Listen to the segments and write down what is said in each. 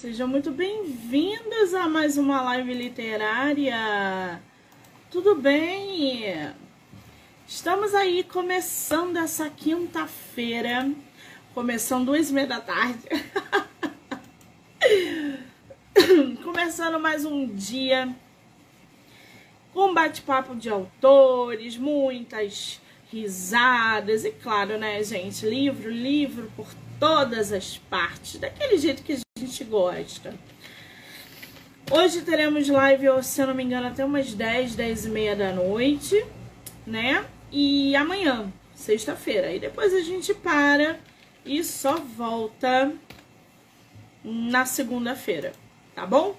Sejam muito bem-vindos a mais uma live literária. Tudo bem? Estamos aí começando essa quinta-feira, começando duas e meia da tarde. começando mais um dia com bate-papo de autores, muitas risadas e claro, né, gente, livro, livro por todas as partes, daquele jeito que gente gosta. Hoje teremos live, se eu não me engano, até umas 10, 10 e meia da noite, né? E amanhã, sexta-feira. E depois a gente para e só volta na segunda-feira, tá bom?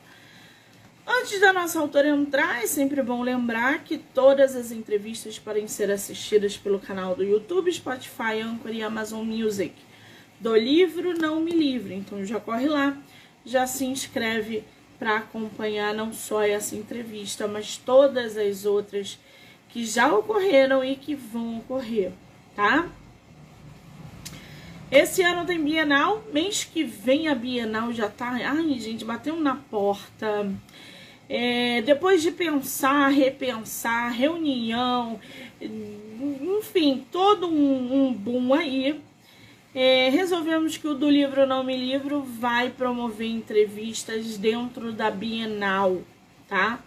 Antes da nossa autora entrar, é sempre bom lembrar que todas as entrevistas podem ser assistidas pelo canal do YouTube, Spotify, Anchor e Amazon Music do livro Não Me Livre. Então já corre lá, já se inscreve para acompanhar não só essa entrevista, mas todas as outras que já ocorreram e que vão ocorrer, tá? Esse ano tem Bienal, mês que vem a Bienal já tá. Ai, gente, bateu na porta. É, depois de pensar, repensar, reunião, enfim, todo um, um boom aí é, resolvemos que o do livro Não Me Livro vai promover entrevistas dentro da Bienal, tá?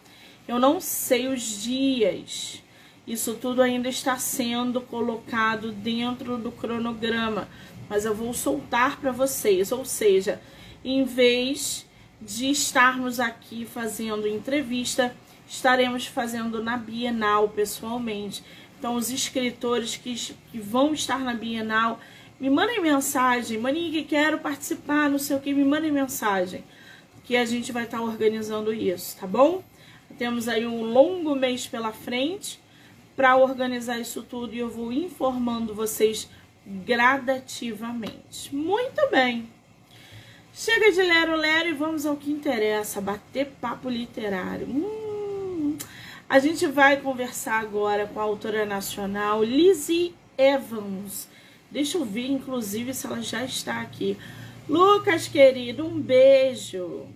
Eu não sei os dias. Isso tudo ainda está sendo colocado dentro do cronograma, mas eu vou soltar para vocês. Ou seja, em vez de estarmos aqui fazendo entrevista, estaremos fazendo na Bienal pessoalmente. Então, os escritores que, que vão estar na Bienal me mandem mensagem, Manique, quero participar, não sei o que, me mandem mensagem. Que a gente vai estar tá organizando isso, tá bom? Temos aí um longo mês pela frente para organizar isso tudo e eu vou informando vocês gradativamente. Muito bem. Chega de lero lero e vamos ao que interessa, bater papo literário. Hum, a gente vai conversar agora com a autora nacional Lizzie Evans. Deixa eu ver, inclusive, se ela já está aqui. Lucas, querido, um beijo.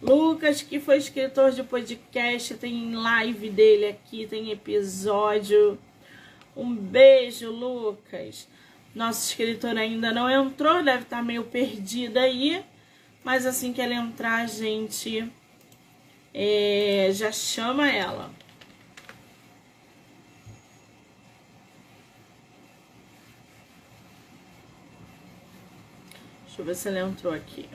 Lucas, que foi escritor de podcast, tem live dele aqui, tem episódio. Um beijo, Lucas. Nosso escritor ainda não entrou, deve estar meio perdida aí. Mas assim que ela entrar, a gente é, já chama ela. Deixa eu ver se ela entrou aqui.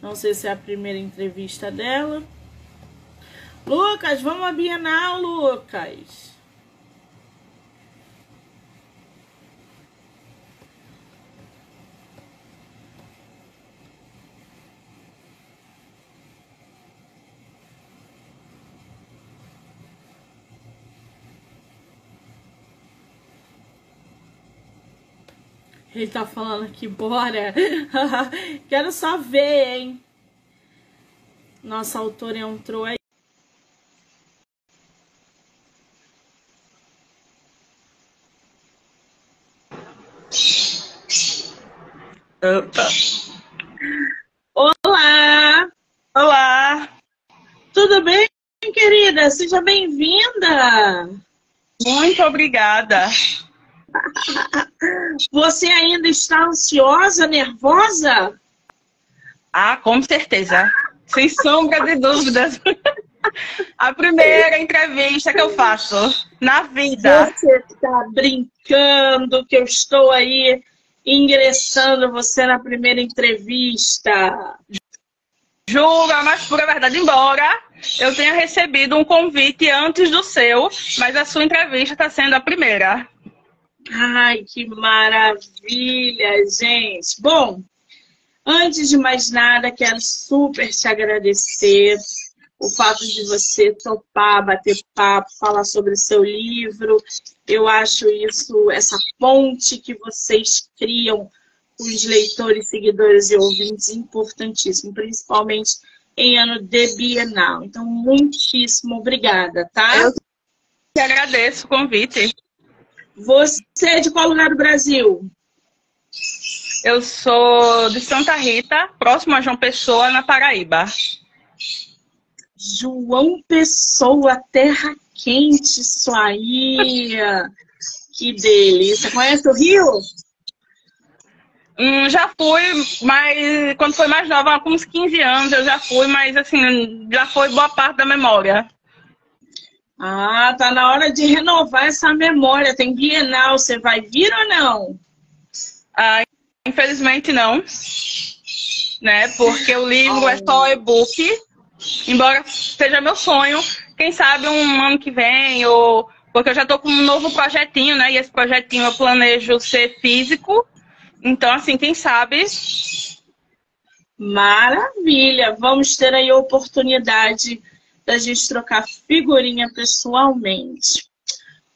Não sei se é a primeira entrevista dela. Lucas, vamos à Bienal, Lucas. Ele tá falando aqui, bora. Quero só ver, hein? Nossa autora entrou aí. Opa. Olá! Olá! Tudo bem, querida? Seja bem-vinda! Muito obrigada! Você ainda está ansiosa, nervosa? Ah, com certeza. Sem sombra de dúvidas. A primeira entrevista que eu faço na vida. Você está brincando que eu estou aí ingressando você na primeira entrevista. Jura, mas pura verdade, embora eu tenha recebido um convite antes do seu, mas a sua entrevista está sendo a primeira. Ai, que maravilha, gente. Bom, antes de mais nada, quero super te agradecer o fato de você topar, bater papo, falar sobre o seu livro. Eu acho isso, essa ponte que vocês criam com os leitores, seguidores e ouvintes importantíssimo, principalmente em ano de Bienal. Então, muitíssimo obrigada, tá? Eu que agradeço o convite. Você é de qual lugar do Brasil? Eu sou de Santa Rita, próximo a João Pessoa, na Paraíba. João Pessoa, terra quente, isso aí. Que delícia. Conhece o Rio? Hum, já fui, mas quando foi mais nova, com uns 15 anos, eu já fui, mas assim, já foi boa parte da memória. Ah, tá na hora de renovar essa memória. Tem Bienal, você vai vir ou não? Ah, infelizmente não. Né? Porque o livro oh. é só e-book. Embora seja meu sonho, quem sabe um ano que vem, ou porque eu já tô com um novo projetinho, né? E esse projetinho eu planejo ser físico. Então, assim, quem sabe. Maravilha! Vamos ter aí a oportunidade da gente trocar figurinha pessoalmente.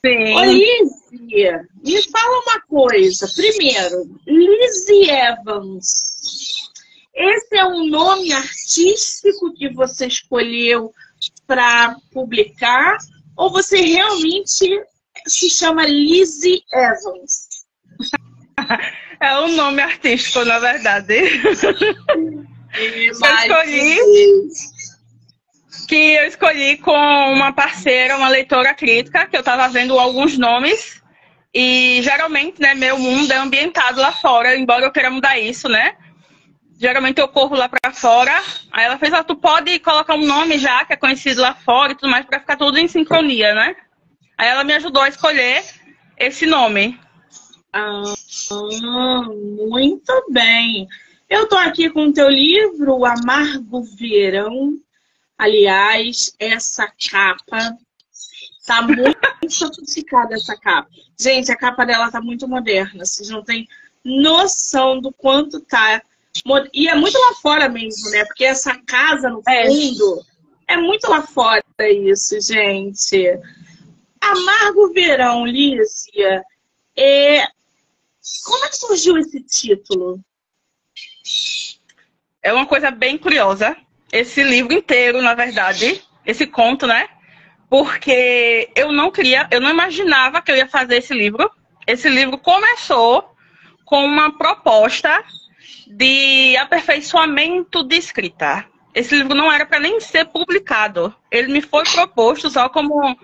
Sim. Olivia, me fala uma coisa. Primeiro, Lizzie Evans. Esse é um nome artístico que você escolheu para publicar? Ou você realmente se chama Lizzie Evans? É um nome artístico, na verdade. Eu escolhi que eu escolhi com uma parceira, uma leitora crítica, que eu estava vendo alguns nomes. E geralmente, né, meu mundo é ambientado lá fora, embora eu queira mudar isso, né? Geralmente eu corro lá para fora. Aí ela fez, ah, tu pode colocar um nome já que é conhecido lá fora e tudo mais, para ficar tudo em sincronia, né? Aí ela me ajudou a escolher esse nome. Ah, muito bem. Eu tô aqui com o teu livro, Amargo Verão, Aliás, essa capa tá muito sofisticada essa capa. Gente, a capa dela tá muito moderna. Vocês não têm noção do quanto tá. E é muito lá fora mesmo, né? Porque essa casa no é. fundo é, é muito lá fora isso, gente. Amargo Verão, Lícia. É... Como é que surgiu esse título? É uma coisa bem curiosa esse livro inteiro, na verdade, esse conto, né? Porque eu não queria, eu não imaginava que eu ia fazer esse livro. Esse livro começou com uma proposta de aperfeiçoamento de escrita. Esse livro não era para nem ser publicado. Ele me foi proposto só como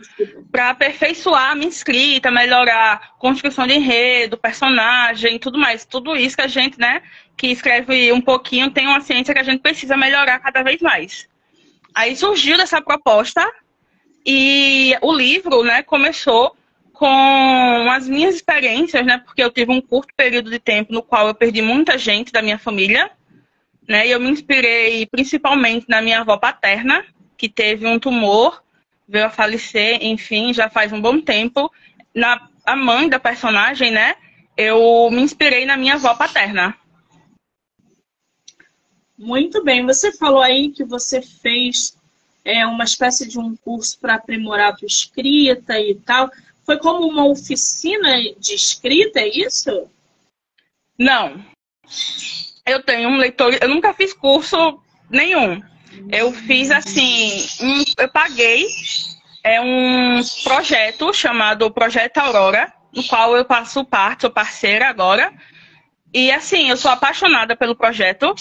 para aperfeiçoar a minha escrita, melhorar construção de enredo, personagem, tudo mais. Tudo isso que a gente, né, que escreve um pouquinho, tem uma ciência que a gente precisa melhorar cada vez mais. Aí surgiu dessa proposta e o livro, né, começou com as minhas experiências, né, porque eu tive um curto período de tempo no qual eu perdi muita gente da minha família, né, e eu me inspirei principalmente na minha avó paterna, que teve um tumor, veio a falecer, enfim, já faz um bom tempo. Na a mãe da personagem, né, eu me inspirei na minha avó paterna. Muito bem. Você falou aí que você fez é, uma espécie de um curso para aprimorar a escrita e tal. Foi como uma oficina de escrita, é isso? Não. Eu tenho um leitor. Eu nunca fiz curso nenhum. Eu fiz assim. Um, eu paguei é um projeto chamado Projeto Aurora, no qual eu passo parte, sou parceira agora. E assim, eu sou apaixonada pelo projeto.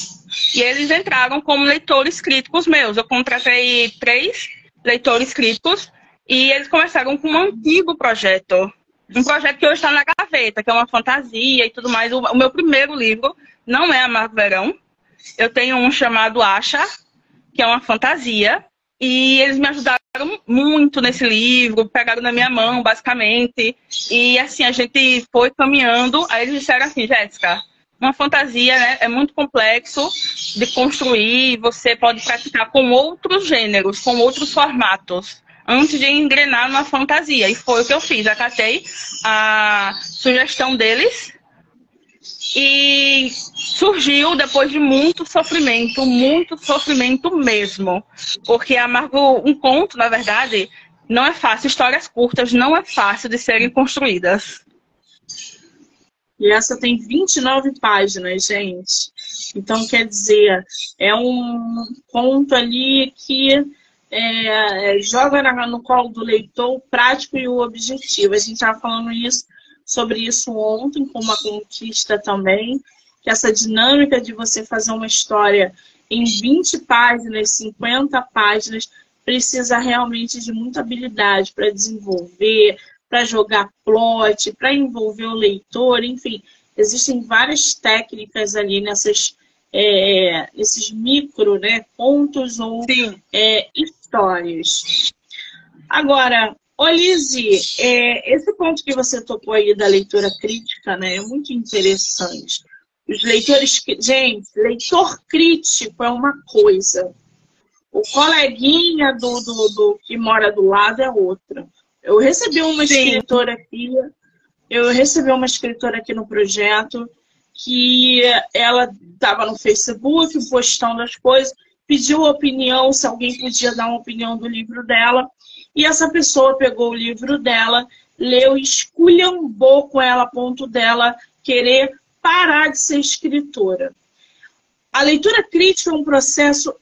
E eles entraram como leitores críticos meus. Eu contratei três leitores críticos e eles começaram com um antigo projeto. Um projeto que hoje está na gaveta, que é uma fantasia e tudo mais. O, meu primeiro livro não é Amargo Verão. Eu tenho um chamado Acha, que é uma fantasia. E eles me ajudaram muito nesse livro, pegaram na minha mão, basicamente. E assim, a gente foi caminhando. Aí eles disseram assim, Jéssica, uma fantasia né, é muito complexo de construir, você pode praticar com outros gêneros, com outros formatos, antes de engrenar numa fantasia. E foi o que eu fiz. Acatei a sugestão deles e surgiu depois de muito sofrimento, muito sofrimento mesmo. Porque amargo um conto, na verdade, não é fácil. Histórias curtas não é fácil de serem construídas. E essa tem 29 páginas, gente. Então, quer dizer, é um conto ali que é, é joga no colo do leitor o prático e o objetivo. A gente estava falando isso sobre isso ontem com uma conquista também, que essa dinâmica de você fazer uma história em 20 páginas, 50 páginas, precisa realmente de muita habilidade para desenvolver, para jogar plot, para envolver o leitor, enfim, existem várias técnicas ali nessas, é, nesses micro né, contos ou é, histórias. Agora, Olise, é, esse ponto que você tocou aí da leitura crítica né, é muito interessante. Os leitores. Gente, leitor crítico é uma coisa. O coleguinha do, do, do que mora do lado é outra. Eu recebi uma Sim. escritora aqui, eu recebi uma escritora aqui no projeto que ela estava no Facebook postando as coisas, pediu opinião, se alguém podia dar uma opinião do livro dela. E essa pessoa pegou o livro dela, leu e esculhambou com ela a ponto dela querer parar de ser escritora. A leitura crítica é um processo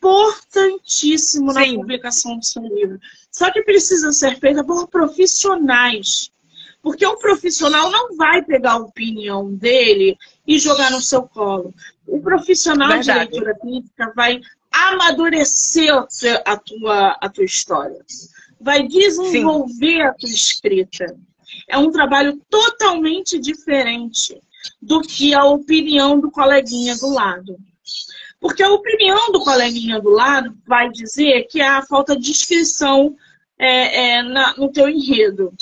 importantíssimo na Sim. publicação do seu livro. Só que precisa ser feita por profissionais. Porque o profissional não vai pegar a opinião dele e jogar no seu colo. O profissional Verdade. de leitura crítica vai amadurecer a tua, a tua história. Vai desenvolver Sim. a tua escrita. É um trabalho totalmente diferente do que a opinião do coleguinha do lado. Porque a opinião do coleguinha do lado vai dizer que há falta de inscrição é, é, na, no teu enredo.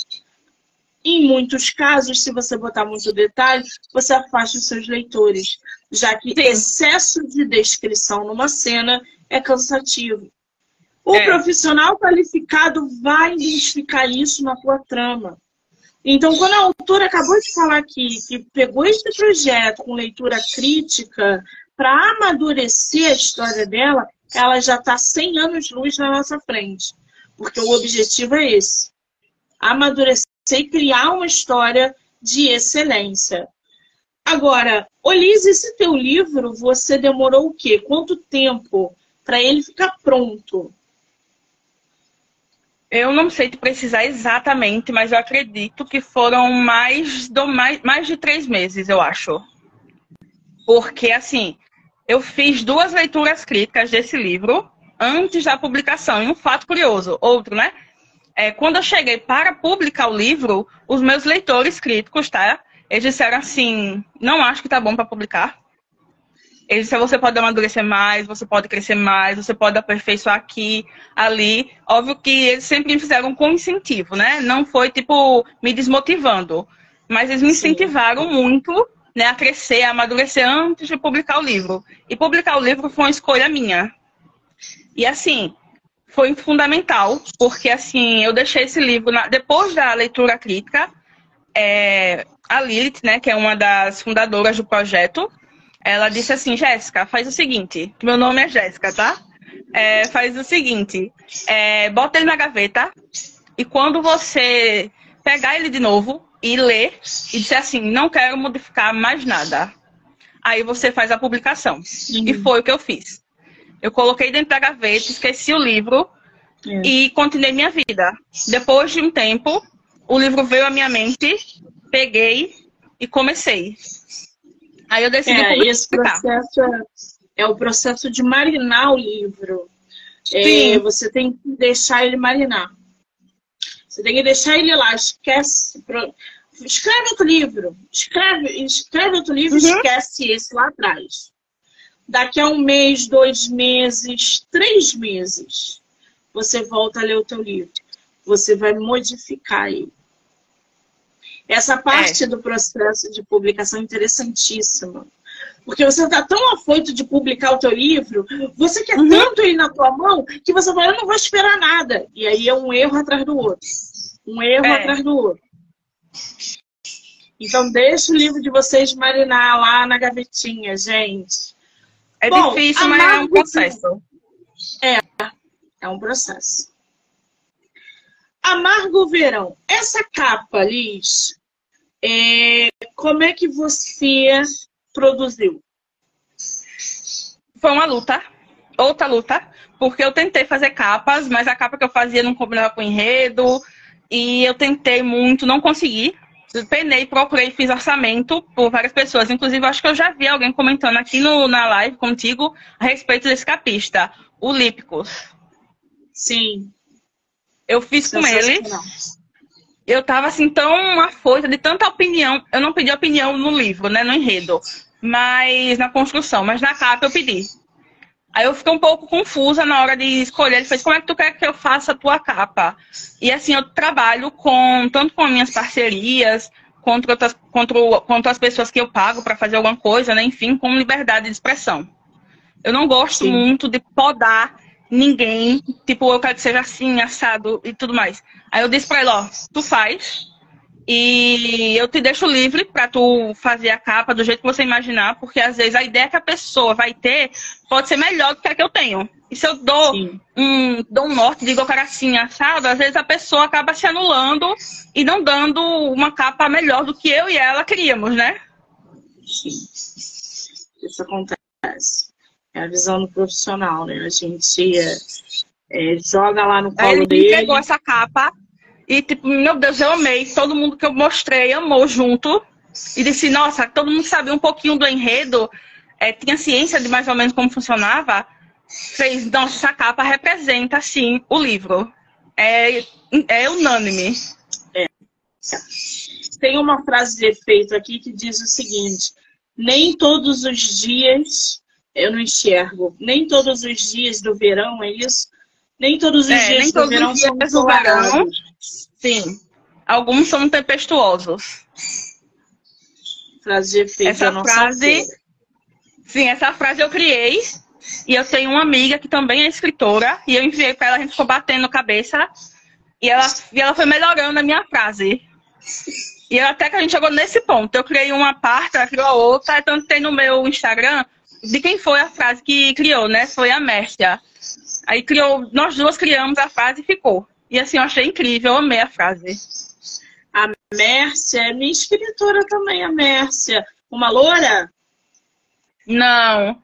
Em muitos casos, se você botar muito detalhe, você afasta os seus leitores, já que excesso de descrição numa cena é cansativo. O é. profissional qualificado vai identificar isso na tua trama. Então, quando a autora acabou de falar aqui que pegou este projeto com leitura crítica para amadurecer a história dela, ela já está 100 anos-luz na nossa frente. Porque o objetivo é esse: amadurecer e criar uma história de excelência. Agora, Olise, esse teu livro, você demorou o quê? Quanto tempo para ele ficar pronto? Eu não sei te precisar exatamente, mas eu acredito que foram mais, do, mais, mais de três meses, eu acho. Porque, assim, eu fiz duas leituras críticas desse livro antes da publicação. E um fato curioso, outro, né? É, quando eu cheguei para publicar o livro, os meus leitores críticos, tá? Eles disseram assim: não acho que tá bom para publicar. Ele disse, você pode amadurecer mais, você pode crescer mais, você pode aperfeiçoar aqui, ali. Óbvio que eles sempre me fizeram com incentivo, né? Não foi, tipo, me desmotivando. Mas eles me incentivaram Sim. muito né, a crescer, a amadurecer antes de publicar o livro. E publicar o livro foi uma escolha minha. E assim, foi fundamental, porque assim, eu deixei esse livro, na... depois da leitura crítica, é... a Lilith, né, que é uma das fundadoras do projeto, ela disse assim, Jéssica, faz o seguinte, meu nome é Jéssica, tá? É, faz o seguinte, é, bota ele na gaveta e quando você pegar ele de novo e ler e disser assim, não quero modificar mais nada, aí você faz a publicação. Uhum. E foi o que eu fiz. Eu coloquei dentro da gaveta, esqueci o livro é. e continuei minha vida. Depois de um tempo, o livro veio à minha mente, peguei e comecei. Aí eu decidi é, Esse processo é, é, o processo de marinar o livro. É, você tem que deixar ele marinar. Você tem que deixar ele lá, esquece. Escreve outro livro. Escreve, escreve outro livro uhum. esquece esse lá atrás. Daqui a um mês, dois meses, três meses, você volta a ler o teu livro. Você vai modificar ele. Essa parte é. do processo de publicação é interessantíssima. Porque você está tão afoito de publicar o teu livro, você quer uhum. tanto ele na tua mão, que você fala, eu não vou esperar nada. E aí é um erro atrás do outro. Um erro é. atrás do outro. Então deixa o livro de vocês marinar lá na gavetinha, gente. É Bom, difícil, mas é um processo. É, é um processo. Amargo Verão. Essa capa, Liz, é... como é que você produziu? Foi uma luta, outra luta, porque eu tentei fazer capas, mas a capa que eu fazia não combinava com o enredo, e eu tentei muito, não consegui. penei, procurei, fiz orçamento por várias pessoas. Inclusive, acho que eu já vi alguém comentando aqui no, na live contigo a respeito desse capista, o Lípicos. Sim. Eu fiz com ele. Eu tava assim tão afoita de tanta opinião. Eu não pedi opinião no livro, né, no enredo, mas na construção, mas na capa eu pedi. Aí eu fiquei um pouco confusa na hora de escolher. Ele fez, como é que tu quer que eu faça a tua capa? E assim, eu trabalho com tanto com minhas parcerias, quanto, outras, quanto, quanto as pessoas que eu pago para fazer alguma coisa, né? Enfim, com liberdade de expressão. Eu não gosto Sim. muito de podar ninguém, tipo, eu quero que seja assim, assado e tudo mais. Aí eu disse pra ele, ó, tu faz, e eu te deixo livre para tu fazer a capa do jeito que você imaginar, porque às vezes a ideia que a pessoa vai ter pode ser melhor do que a que eu tenho. E se eu dou um, dou um norte, digo, cara, assim, assado, às vezes a pessoa acaba se anulando e não dando uma capa melhor do que eu e ela queríamos, né? Sim. Isso acontece. É a visão do profissional, né? A gente é, é, joga lá no colo Aí ele dele. Ele entregou essa capa e, tipo, meu Deus, eu amei. Todo mundo que eu mostrei amou junto. E disse, nossa, todo mundo sabia um pouquinho do enredo, é, tinha ciência de mais ou menos como funcionava. Fez, nossa, essa capa representa, sim, o livro. É, é unânime. É. Tem uma frase de efeito aqui que diz o seguinte: nem todos os dias eu não enxergo, nem todos os dias do verão, é isso? Nem todos os é, dias do verão são do verão Sim. Alguns são tempestuosos. Frase de efeito. Essa frase. Sim, essa frase eu criei. E eu tenho uma amiga que também é escritora. E eu enviei para ela, a gente ficou batendo cabeça. E ela, e ela foi melhorando a minha frase. E até que a gente chegou nesse ponto. Eu criei uma parte, ela criou a outra. Tanto tem no meu Instagram de quem foi a frase que criou, né? Foi a Mércia. Aí criou, nós duas criamos a frase e ficou. E assim, eu achei incrível, eu amei a frase. A Mércia é minha escritora também, a Mércia. Uma loura? Não.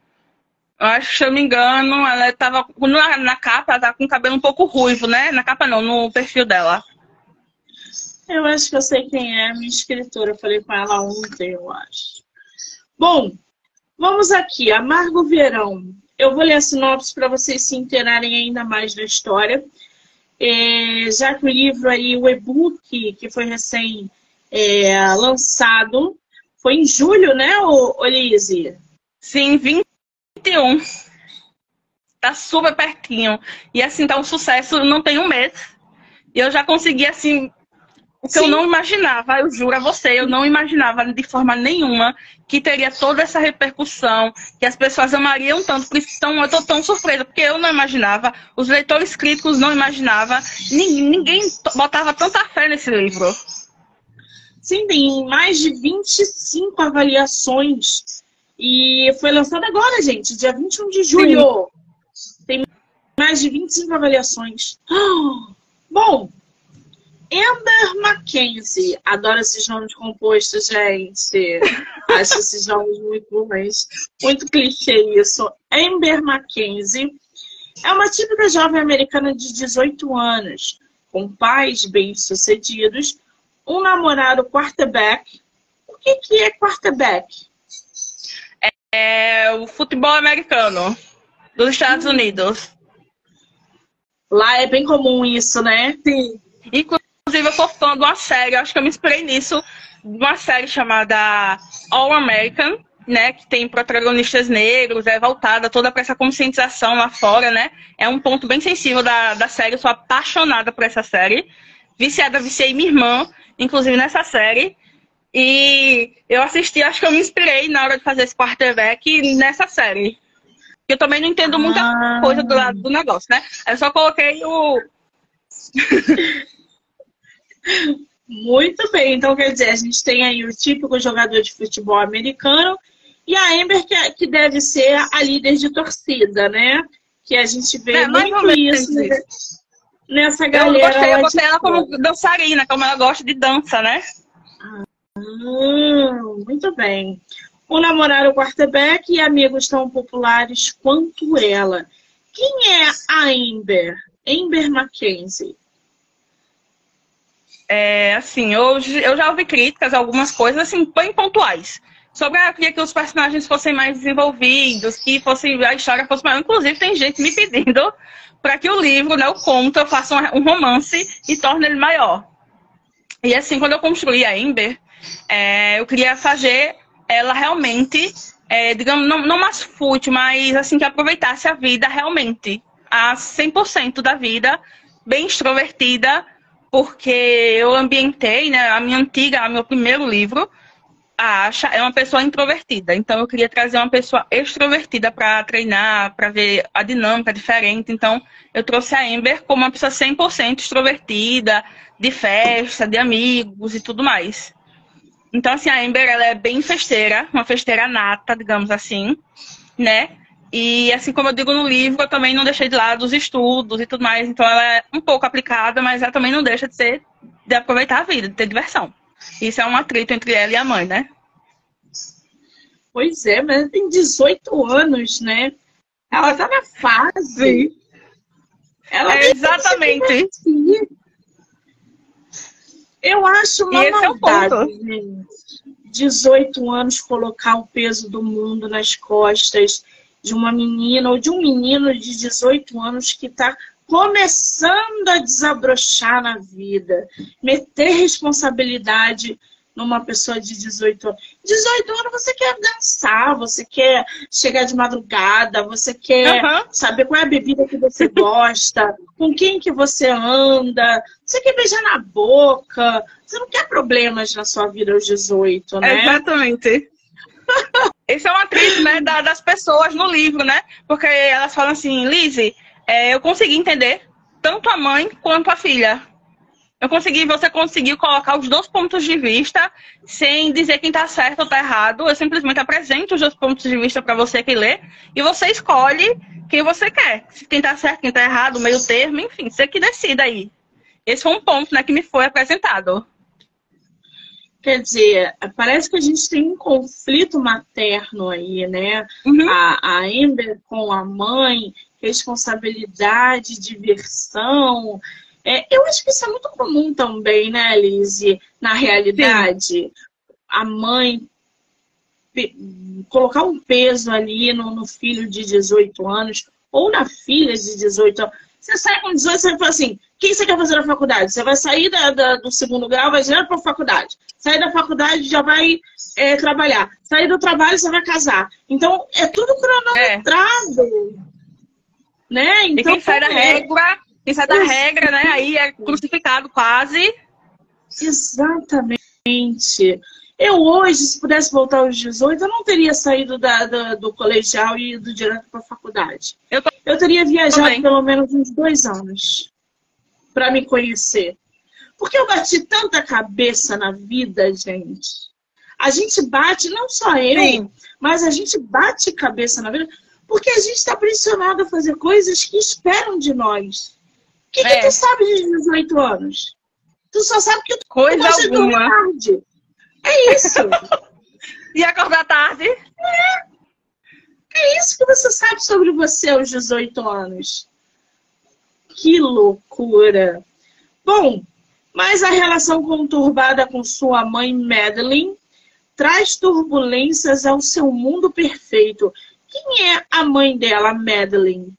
Eu acho que, se eu me engano, ela estava na, na capa, ela tá com o cabelo um pouco ruivo, né? Na capa não, no perfil dela. Eu acho que eu sei quem é, minha escritora. Eu falei com ela ontem, eu acho. Bom, vamos aqui. Amargo Verão. Eu vou ler a sinopse para vocês se interarem ainda mais da história. É, já que o livro aí, o e-book, que foi recém é, lançado, foi em julho, né, Olise? Sim, 21. Tá super pertinho. E assim, tá um sucesso, não tem um mês. E eu já consegui, assim, o que Sim. eu não imaginava, eu juro a você, eu não imaginava de forma nenhuma que teria toda essa repercussão, que as pessoas amariam tanto. Por isso tão, eu estou tão surpresa, porque eu não imaginava, os leitores críticos não imaginavam, ninguém, ninguém botava tanta fé nesse livro. Sim, tem mais de 25 avaliações. E foi lançado agora, gente, dia 21 de julho. Sim. Tem mais de 25 avaliações. Bom, Amber Mackenzie. Adoro esses nomes compostos, gente. Acho esses nomes muito bons. Muito clichê isso. Amber Mackenzie é uma típica jovem americana de 18 anos, com pais bem-sucedidos, um namorado quarterback. O que, que é quarterback? É o futebol americano dos Estados hum. Unidos. Lá é bem comum isso, né? Sim. Inclusive, eu sou fã de uma série, acho que eu me inspirei nisso, de uma série chamada All American, né? Que tem protagonistas negros, é voltada toda para essa conscientização lá fora, né? É um ponto bem sensível da, da série, eu sou apaixonada por essa série. Viciada, viciei minha irmã, inclusive nessa série. E eu assisti, acho que eu me inspirei na hora de fazer esse quarterback nessa série. Eu também não entendo muita ah. coisa do lado do negócio, né? Eu só coloquei o. Muito bem, então quer dizer, a gente tem aí o típico jogador de futebol americano e a Amber, que, é, que deve ser a líder de torcida, né? Que a gente vê é, muito isso nessa galera. Eu gostei, eu gostei ela como dançarina, como ela gosta de dança, né? Ah, muito bem. O namorado quarterback e amigos tão populares quanto ela. Quem é a Amber? Amber Mackenzie. É, assim, hoje eu já ouvi críticas, algumas coisas, assim, bem pontuais. Sobre, ah, eu queria que os personagens fossem mais desenvolvidos, que fosse, a história fosse maior. Inclusive, tem gente me pedindo para que o livro, né, o conto, eu faça um romance e torne ele maior. E assim, quando eu construí a Ember, é, eu queria fazer ela realmente, é, digamos, não, não mais fútil, mas assim, que aproveitasse a vida realmente, a 100% da vida, bem extrovertida, porque eu ambientei, né, a minha antiga, o meu primeiro livro, a Asha é uma pessoa introvertida, então eu queria trazer uma pessoa extrovertida para treinar, para ver a dinâmica diferente. Então eu trouxe a Ember como uma pessoa 100% extrovertida, de festa, de amigos e tudo mais. Então assim, a Ember ela é bem festeira, uma festeira nata, digamos assim, né? E assim como eu digo no livro, eu também não deixei de lado os estudos e tudo mais. Então ela é um pouco aplicada, mas ela também não deixa de ser de aproveitar a vida, de ter diversão. Isso é um atrito entre ela e a mãe, né? Pois é, mas tem 18 anos, né? Ela tá na fase. Ela é exatamente. Eu acho uma e maldade, é gente. 18 anos colocar o peso do mundo nas costas de uma menina ou de um menino de 18 anos que está começando a desabrochar na vida, meter responsabilidade numa pessoa de 18 anos. 18 anos você quer dançar, você quer chegar de madrugada, você quer uhum. saber qual é a bebida que você gosta, com quem que você anda, você quer beijar na boca, você não quer problemas na sua vida aos 18, né? Exatamente. Esse é uma crise, né, das pessoas no livro, né? Porque elas falam assim, Lizzie, é, eu consegui entender tanto a mãe quanto a filha. Eu consegui, você conseguiu colocar os dois pontos de vista sem dizer quem está certo ou está errado. Eu simplesmente apresento os dois pontos de vista para você que lê e você escolhe quem você quer. Quem está certo, quem está errado, meio termo, enfim, você que decida aí. Esse foi um ponto né, que me foi apresentado. Quer dizer, parece que a gente tem um conflito materno aí, né? Uhum. A, a Ember com a mãe responsabilidade, diversão. É, eu acho que isso é muito comum também, né, Lizzie? Na realidade, Sim. a mãe colocar um peso ali no, no, filho de 18 anos ou na filha de 18 anos. Você sai com 18, você fala assim, o que você quer fazer na faculdade? Você vai sair da, da, do segundo grau, vai direto para a faculdade. Sair da faculdade, já vai é, trabalhar. Sair do trabalho, você vai casar. Então, é tudo cronometrado. É né? Então, e quem sai da é. regra, quem sai da regra, né? Aí é crucificado quase. Exatamente. Eu hoje, se pudesse voltar aos 18, eu não teria saído da, da do colegial e ido direto para a faculdade. Eu, tô... eu teria viajado Também. pelo menos uns dois anos para me conhecer. Porque eu bati tanta cabeça na vida, gente. A gente bate, não só eu, Sim. mas a gente bate cabeça na vida porque a gente está pressionado a fazer coisas que esperam de nós. O que, é. que tu sabe de 18 anos? Tu só sabe que tu Coisa gosta alguma. de tarde. É isso. e acordar tarde? É. É isso que você sabe sobre você aos 18 anos. Que loucura. Bom, mas a relação conturbada com sua mãe Madeline traz turbulências ao seu mundo perfeito. Quem é a mãe dela, Madeline?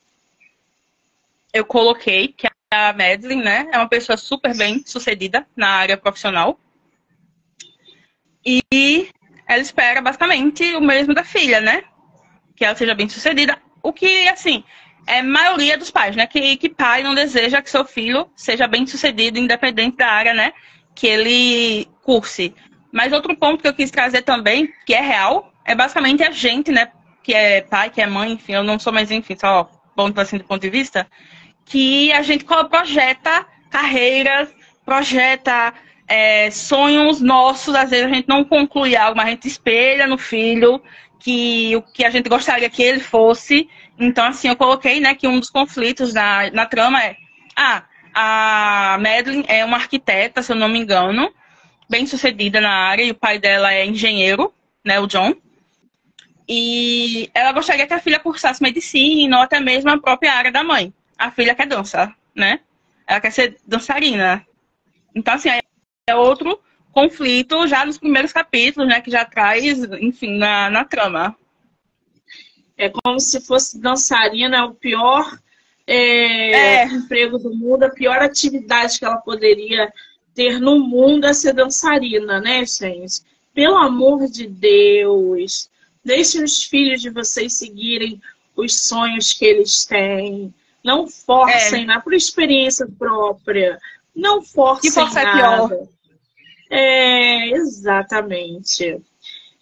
Eu coloquei que a Madeline, né, é uma pessoa super bem sucedida na área profissional. E ela espera basicamente o mesmo da filha, né? Que ela seja bem sucedida. O que, assim, é maioria dos pais, né? Que, que pai não deseja que seu filho seja bem sucedido, independente da área, né? Que ele curse. Mas outro ponto que eu quis trazer também, que é real, é basicamente a gente, né? que é pai, que é mãe, enfim, eu não sou mais, enfim, só ponto assim do ponto de vista, que a gente projeta carreiras, projeta é, sonhos nossos, às vezes a gente não conclui algo, mas a gente espelha no filho que o que a gente gostaria que ele fosse. Então, assim, eu coloquei, né, que um dos conflitos na, na trama é, ah, a Madeline é uma arquiteta, se eu não me engano, bem sucedida na área, e o pai dela é engenheiro, né, o John. E ela gostaria que a filha cursasse medicina ou até mesmo a própria área da mãe. A filha quer dançar, né? Ela quer ser dançarina. Então, assim, é outro conflito já nos primeiros capítulos, né? Que já traz, enfim, na, na trama. É como se fosse dançarina, o pior é, é. emprego do mundo, a pior atividade que ela poderia ter no mundo é ser dançarina, né, gente? Pelo amor de Deus, deixem os filhos de vocês seguirem os sonhos que eles têm. Não forcem, é. né? por experiência própria. Não forcem que nada. É pior. É, exatamente.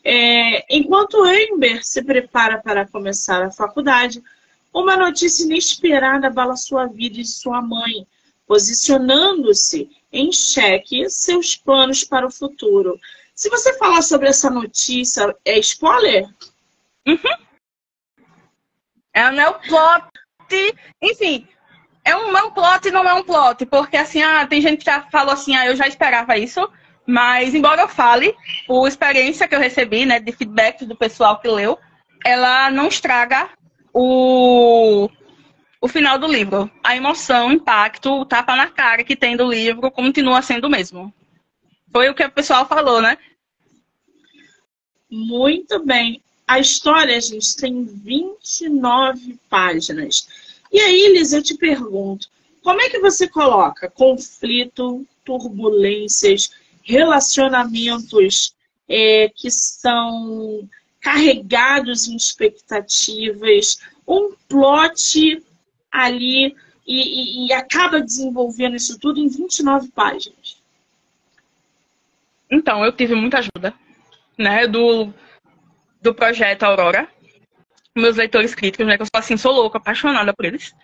É, enquanto Ember se prepara para começar a faculdade, uma notícia inesperada abala sua vida e sua mãe, posicionando-se em xeque seus planos para o futuro. Se você falar sobre essa notícia, é spoiler? Uhum. É, não é o plot. Enfim, é um, é um plot e não é um plot. Porque assim, ah, tem gente que já falou assim, ah, eu já esperava isso. Mas, embora eu fale, por experiência que eu recebi, né, de feedback do pessoal que leu, ela não estraga o, o final do livro. A emoção, o impacto, o tapa na cara que tem do livro continua sendo o mesmo. Foi o que o pessoal falou, né? Muito bem. A história, gente, tem 29 páginas. E aí, Liz, eu te pergunto, como é que você coloca conflito, turbulências, relacionamentos é, que são carregados em expectativas, um plot ali e, e, e, acaba desenvolvendo isso tudo em 29 páginas. Então, eu tive muita ajuda, né, do, do projeto Aurora. Meus leitores críticos, né, que eu sou assim, sou louca, apaixonada por eles.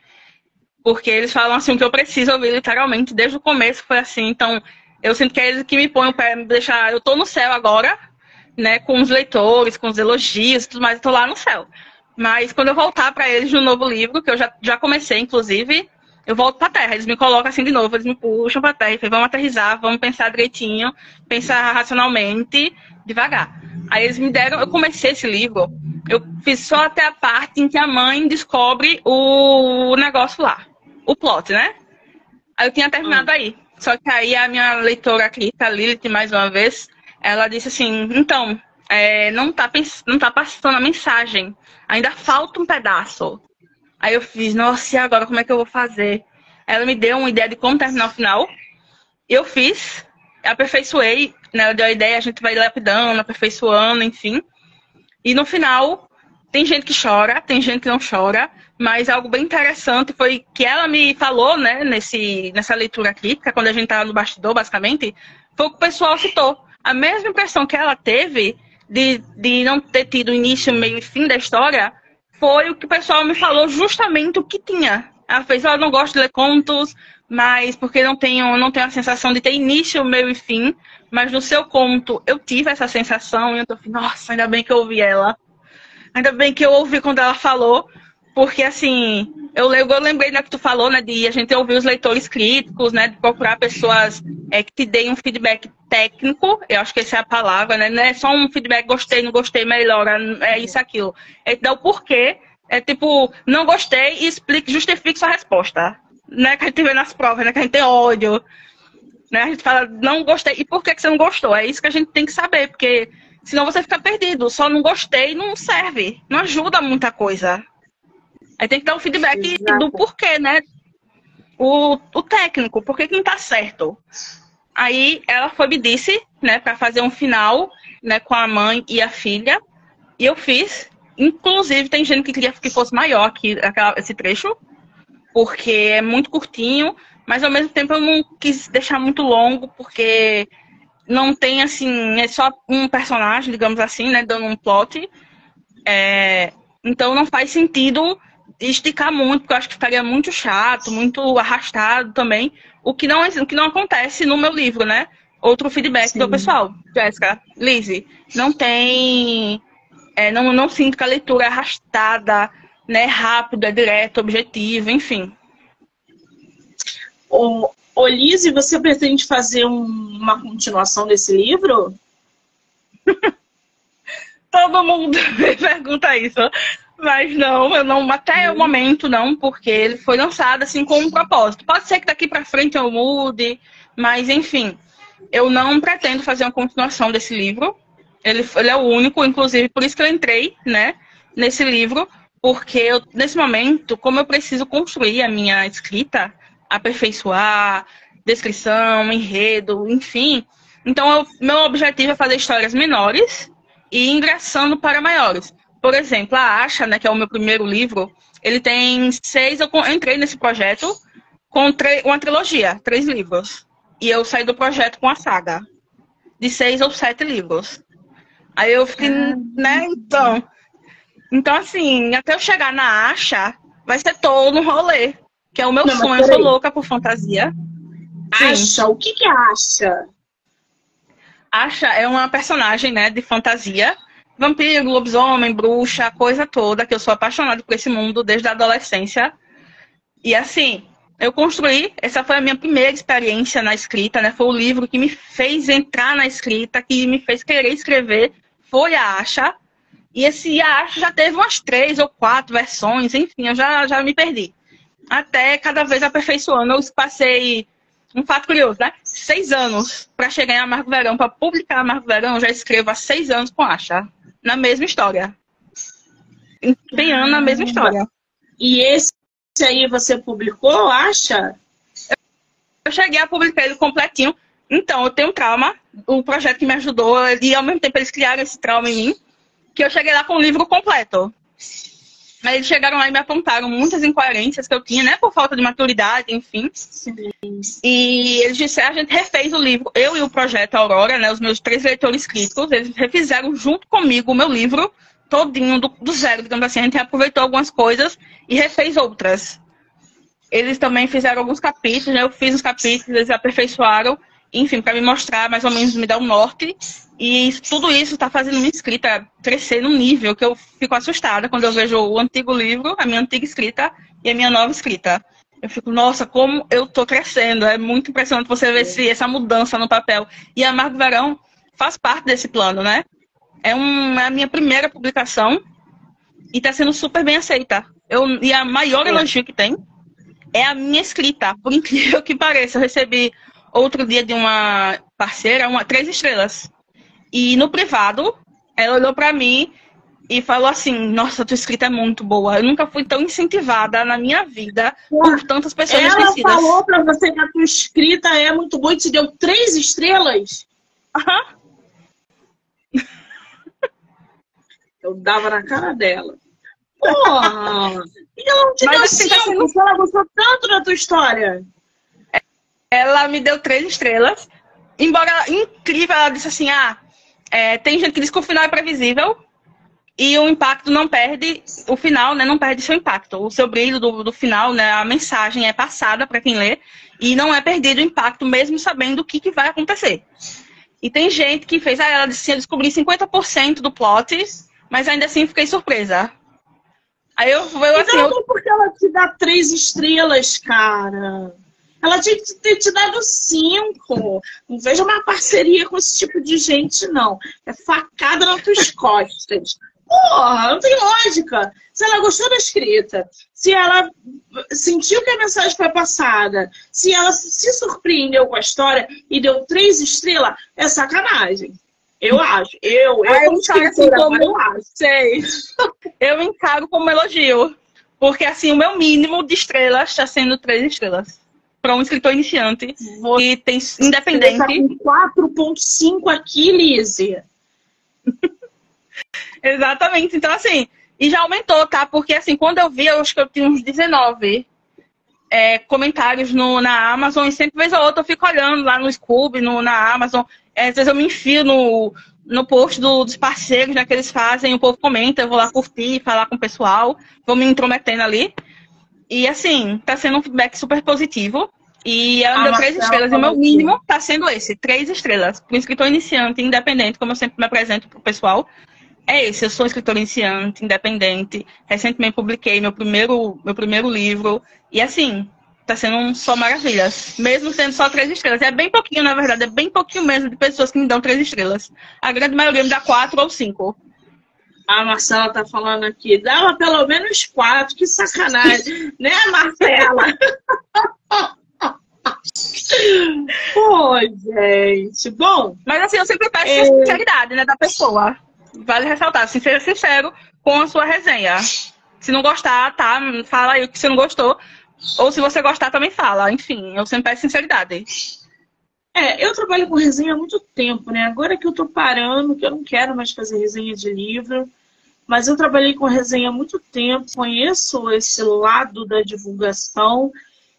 Porque eles falam assim o que eu preciso ouvir literalmente, desde o começo foi assim, então eu sinto que é eles que me põem o pé, me deixar. Eu tô no céu agora, né? Com os leitores, com os elogios tudo mais, eu tô lá no céu. Mas quando eu voltar para eles no novo livro, que eu já, já comecei, inclusive, eu volto pra terra. Eles me colocam assim de novo, eles me puxam pra terra e falam, vamos aterrizar, vamos pensar direitinho, pensar racionalmente, devagar. Aí eles me deram, eu comecei esse livro, eu fiz só até a parte em que a mãe descobre o negócio lá, o plot, né? Aí eu tinha terminado hum. aí. Só que aí a minha leitora crítica, Lilith, mais uma vez, ela disse assim, então, é, não, tá, não tá passando a mensagem. Ainda falta um pedaço. Aí eu fiz, nossa, e agora como é que eu vou fazer? Ela me deu uma ideia de como terminar o final. Eu fiz, aperfeiçoei, né, ela deu a ideia, a gente vai lapidando, aperfeiçoando, enfim. E no final, tem gente que chora, tem gente que não chora, mas algo bem interessante foi que ela me falou, né, nesse, nessa leitura crítica, quando a gente estava no bastidor, basicamente, foi o que o pessoal citou. A mesma impressão que ela teve de, de não ter tido início, meio e fim da história, foi o que o pessoal me falou justamente o que tinha. Ela fez, ela não gosta de ler contos, mas porque não tenho, não tenho a sensação de ter início, meio e fim. Mas no seu conto eu tive essa sensação e eu tô assim, nossa, ainda bem que eu ouvi ela. Ainda bem que eu ouvi quando ela falou, porque, assim, eu, eu lembrei né, que tu falou, né, de a gente ouvir os leitores críticos, né, de procurar pessoas é, que te deem um feedback técnico, eu acho que essa é a palavra, né, não é só um feedback gostei, não gostei, melhora, é isso, aquilo. É te dar o porquê, é tipo, não gostei e explique, justifique sua resposta. Né, que a gente vê nas provas, né, que a gente tem ódio, né, a gente fala, não gostei, e por que, que você não gostou? É isso que a gente tem que saber, porque senão você fica perdido, só não gostei não serve, não ajuda muita coisa. Aí tem que dar um feedback Exato. do porquê, né? O, o técnico, por que não tá certo? Aí ela foi me disse, né, para fazer um final, né, com a mãe e a filha. E eu fiz. Inclusive, tem gente que queria que fosse maior que aquela, esse trecho, porque é muito curtinho, mas ao mesmo tempo eu não quis deixar muito longo, porque não tem assim, é só um personagem, digamos assim, né, dando um plot. É, então não faz sentido esticar muito, porque eu acho que ficaria muito chato, muito arrastado também, o que não, o que não acontece no meu livro, né? Outro feedback Sim. do pessoal, Jéssica, Lizzie, não tem. É, não, não sinto que a leitura é arrastada, né? Rápida, direta, objetiva, enfim. Ô, Lizzie, você pretende fazer um, uma continuação desse livro? Todo mundo me pergunta isso. Mas não, eu não, até o momento não, porque ele foi lançado assim com um propósito. Pode ser que daqui para frente eu mude, mas enfim. eu não pretendo fazer uma continuação desse livro. Ele, ele é o único, inclusive, por isso que eu entrei, né, nesse livro, porque eu, nesse momento, como eu preciso construir a minha escrita, aperfeiçoar, descrição, enredo, enfim. Então, eu, meu objetivo é fazer histórias menores e ingressando para maiores. Por exemplo, a Acha, né, que é o meu primeiro livro, ele tem seis. Eu entrei nesse projeto com uma trilogia, três livros. E eu saí do projeto com a saga de seis ou sete livros. Aí eu fiquei, ah. né, então. Então, assim, até eu chegar na Acha, vai ser todo um rolê. Que é o meu Não, sonho, eu sou louca por fantasia. Acha? O que que Acha? Acha é uma personagem, né, de fantasia. Vampiro, lobisomem, bruxa, coisa toda, que eu sou apaixonada por esse mundo desde a adolescência. E assim, eu construí, essa foi a minha primeira experiência na escrita, né? Foi o livro que me fez entrar na escrita, que me fez querer escrever, foi a Acha. E esse Acha já teve umas três ou quatro versões, enfim, eu já, já me perdi. Até cada vez aperfeiçoando, eu passei um fato curioso, né? Seis anos para chegar em Amargo Verão, para publicar Amargo Verão, eu já escrevo há seis anos com Acha, na mesma história. Empenhando na mesma história. E esse aí você publicou, Acha? Eu cheguei a publicar ele completinho. Então, eu tenho um trauma, o projeto que me ajudou, e ao mesmo tempo eles criaram esse trauma em mim, que eu cheguei lá com o livro completo. Aí eles chegaram lá e me apontaram muitas incoerências que eu tinha, né? Por falta de maturidade, enfim. Sim. E eles disseram, a gente refez o livro, eu e o projeto Aurora, né? Os meus três leitores críticos, eles refizeram junto comigo o meu livro todinho do, do zero, digamos assim. A gente aproveitou algumas coisas e refez outras. Eles também fizeram alguns capítulos, né? Eu fiz os capítulos, eles aperfeiçoaram enfim, para me mostrar mais ou menos, me dar um norte. E tudo isso está fazendo minha escrita crescer num nível que eu fico assustada quando eu vejo o antigo livro, a minha antiga escrita e a minha nova escrita. Eu fico, nossa, como eu tô crescendo. É muito impressionante você ver esse, essa mudança no papel. E a Marco Verão faz parte desse plano, né? É, um, é a minha primeira publicação e está sendo super bem aceita. Eu, e a maior elogio que tem é a minha escrita. Por incrível que pareça, eu recebi outro dia de uma parceira, uma, três estrelas. E no privado, ela olhou para mim e falou assim: Nossa, tua escrita é muito boa. Eu nunca fui tão incentivada na minha vida por tantas pessoas Ela falou para você que a tua escrita é muito boa e te deu três estrelas? Aham. Eu dava na cara dela. Porra! E ela não te Mas, deu assim, cinco, ela gostou tanto da tua história. Ela me deu três estrelas. Embora incrível, ela disse assim: ah, é, tem gente que diz que o final é previsível e o impacto não perde, o final né, não perde seu impacto. O seu brilho do, do final, né, a mensagem é passada para quem lê e não é perdido o impacto, mesmo sabendo o que, que vai acontecer. E tem gente que fez, ah, ela disse assim, eu descobri 50% do plot, mas ainda assim fiquei surpresa. Aí eu, eu assim. Não, eu... porque ela te dá três estrelas, cara. Ela tinha que ter te dado cinco. Não vejo uma parceria com esse tipo de gente, não. É facada nas tuas costas. Porra, não tem lógica. Se ela gostou da escrita, se ela sentiu que a mensagem foi passada, se ela se surpreendeu com a história e deu três estrelas, é sacanagem. Eu acho. Eu, eu, como escritora, como... eu acho. Sei. Eu encaro como elogio. Porque, assim, o meu mínimo de estrelas está sendo três estrelas para um escritor iniciante que tem independente. Você tá 4.5 aqui, Lizzie. Exatamente. Então, assim, e já aumentou, tá? Porque, assim, quando eu vi, eu acho que eu tinha uns 19 é, comentários no, na Amazon, e sempre vez ou outra eu fico olhando lá no Scoob, no, na Amazon. É, às vezes eu me enfio no, no post do, dos parceiros né, que eles fazem, o povo comenta, eu vou lá curtir, falar com o pessoal, vou me intrometendo ali. E assim, tá sendo um feedback super positivo. E ela deu três estrelas. E o meu mínimo tá sendo esse, três estrelas. Para um escritor iniciante, independente, como eu sempre me apresento pro pessoal. É esse, eu sou escritor iniciante, independente. Recentemente publiquei meu primeiro, meu primeiro livro. E assim, tá sendo um só maravilhas. Mesmo sendo só três estrelas. É bem pouquinho, na verdade, é bem pouquinho mesmo de pessoas que me dão três estrelas. A grande maioria me dá quatro ou cinco. A Marcela tá falando aqui, dava pelo menos quatro, que sacanagem, né, Marcela? Pô, gente. Bom. Mas assim, eu sempre peço é... sinceridade, né, da pessoa. Vale ressaltar, assim, seja sincero com a sua resenha. Se não gostar, tá? Fala aí o que você não gostou. Ou se você gostar, também fala. Enfim, eu sempre peço sinceridade. É, eu trabalho com resenha há muito tempo, né? Agora que eu tô parando, que eu não quero mais fazer resenha de livro, mas eu trabalhei com resenha há muito tempo, conheço esse lado da divulgação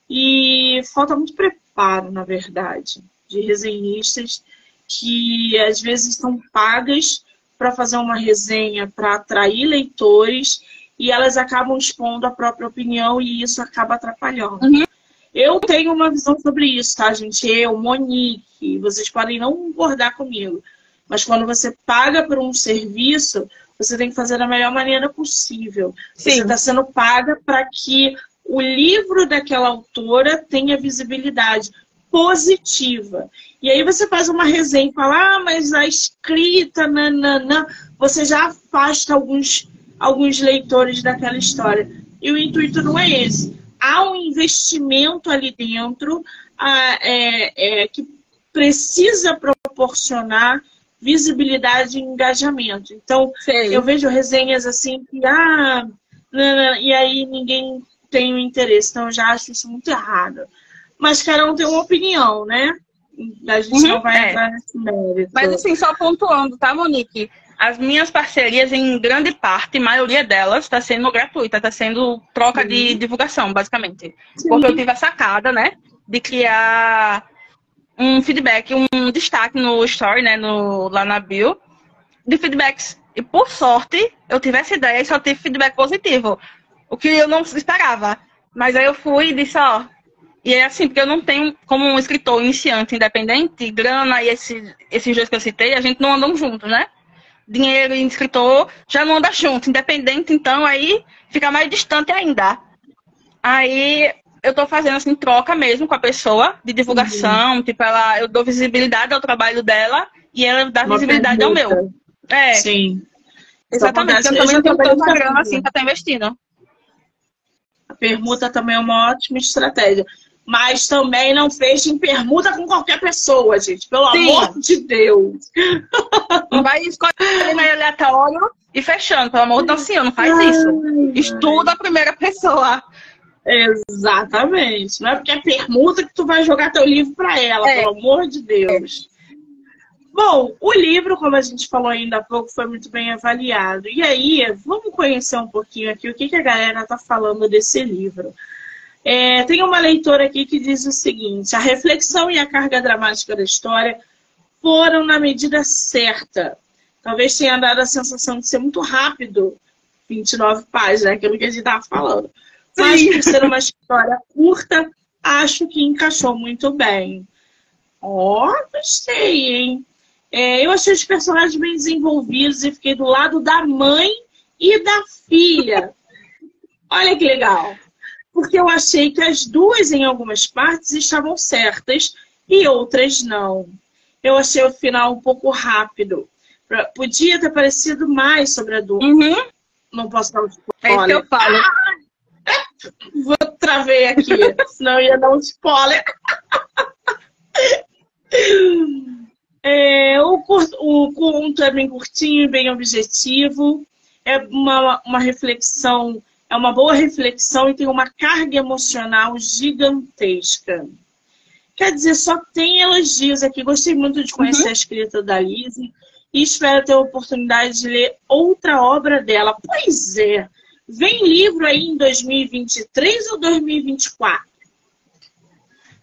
e falta muito preparo, na verdade, de resenhistas que às vezes estão pagas para fazer uma resenha para atrair leitores e elas acabam expondo a própria opinião e isso acaba atrapalhando. Uhum. Eu tenho uma visão sobre isso, tá, gente? Eu, Monique, vocês podem não concordar comigo, mas quando você paga por um serviço, você tem que fazer da melhor maneira possível. Sim. Você está sendo paga para que o livro daquela autora tenha visibilidade positiva. E aí você faz uma resenha e fala, ah, mas a escrita, nananã, você já afasta alguns, alguns leitores daquela história. E o intuito não é esse. Há um investimento ali dentro ah, é, é, que precisa proporcionar visibilidade e engajamento. Então, eu vejo resenhas assim que, ah, e aí ninguém tem o interesse. Então, eu já acho isso muito errado. Mas cada um tem uma opinião, né? A gente uhum, não vai é. entrar nesse mérito. Mas assim, só pontuando, tá, Monique? As minhas parcerias, em grande parte, maioria delas, está sendo gratuita, está sendo troca Sim. de divulgação, basicamente. Sim. Porque eu tive a sacada, né? De criar um feedback, um destaque no story, né? No, lá na bio, de feedbacks. E por sorte, eu tive essa ideia e só tive feedback positivo. O que eu não esperava. Mas aí eu fui e disse, ó, e é assim, porque eu não tenho, como um escritor iniciante, independente, grana e esse, esses dois que eu citei, a gente não andam juntos, né? Dinheiro e escritor já não anda junto, independente, então aí fica mais distante ainda. Aí eu tô fazendo assim, troca mesmo com a pessoa de divulgação, uhum. tipo, ela, eu dou visibilidade ao trabalho dela e ela dá Uma visibilidade pergunta. ao meu. É. Sim. Exatamente, eu também não tenho tanta grana assim pra estar investindo. Permuta também é uma ótima estratégia. Mas também não fechem permuta com qualquer pessoa, gente. Pelo Sim. amor de Deus. Não vai escolher meio aleatório e fechando. Pelo amor de Deus, não faz isso. Estuda a primeira pessoa. Exatamente. Não é porque é permuta que tu vai jogar teu livro para ela, é. pelo amor de Deus. Bom, o livro, como a gente falou ainda há pouco, foi muito bem avaliado. E aí, vamos conhecer um pouquinho aqui o que, que a galera está falando desse livro. É, tem uma leitora aqui que diz o seguinte: a reflexão e a carga dramática da história foram na medida certa. Talvez tenha dado a sensação de ser muito rápido 29 páginas, né? aquilo que a gente estava falando. Mas por ser uma história curta, acho que encaixou muito bem. Ó, oh, gostei, hein? É, eu achei os personagens bem desenvolvidos e fiquei do lado da mãe e da filha. Olha que legal porque eu achei que as duas, em algumas partes, estavam certas e outras não. Eu achei o final um pouco rápido. Podia ter parecido mais sobre a dúvida. Uhum. Não posso dar um spoiler. É isso que eu falo. Ah! Vou travei aqui, senão ia dar um spoiler. É, o, o conto é bem curtinho, bem objetivo. É uma, uma reflexão é uma boa reflexão e tem uma carga emocional gigantesca. Quer dizer, só tem elogios aqui. Gostei muito de conhecer uhum. a escrita da Lizzie e espero ter a oportunidade de ler outra obra dela. Pois é, vem livro aí em 2023 ou 2024?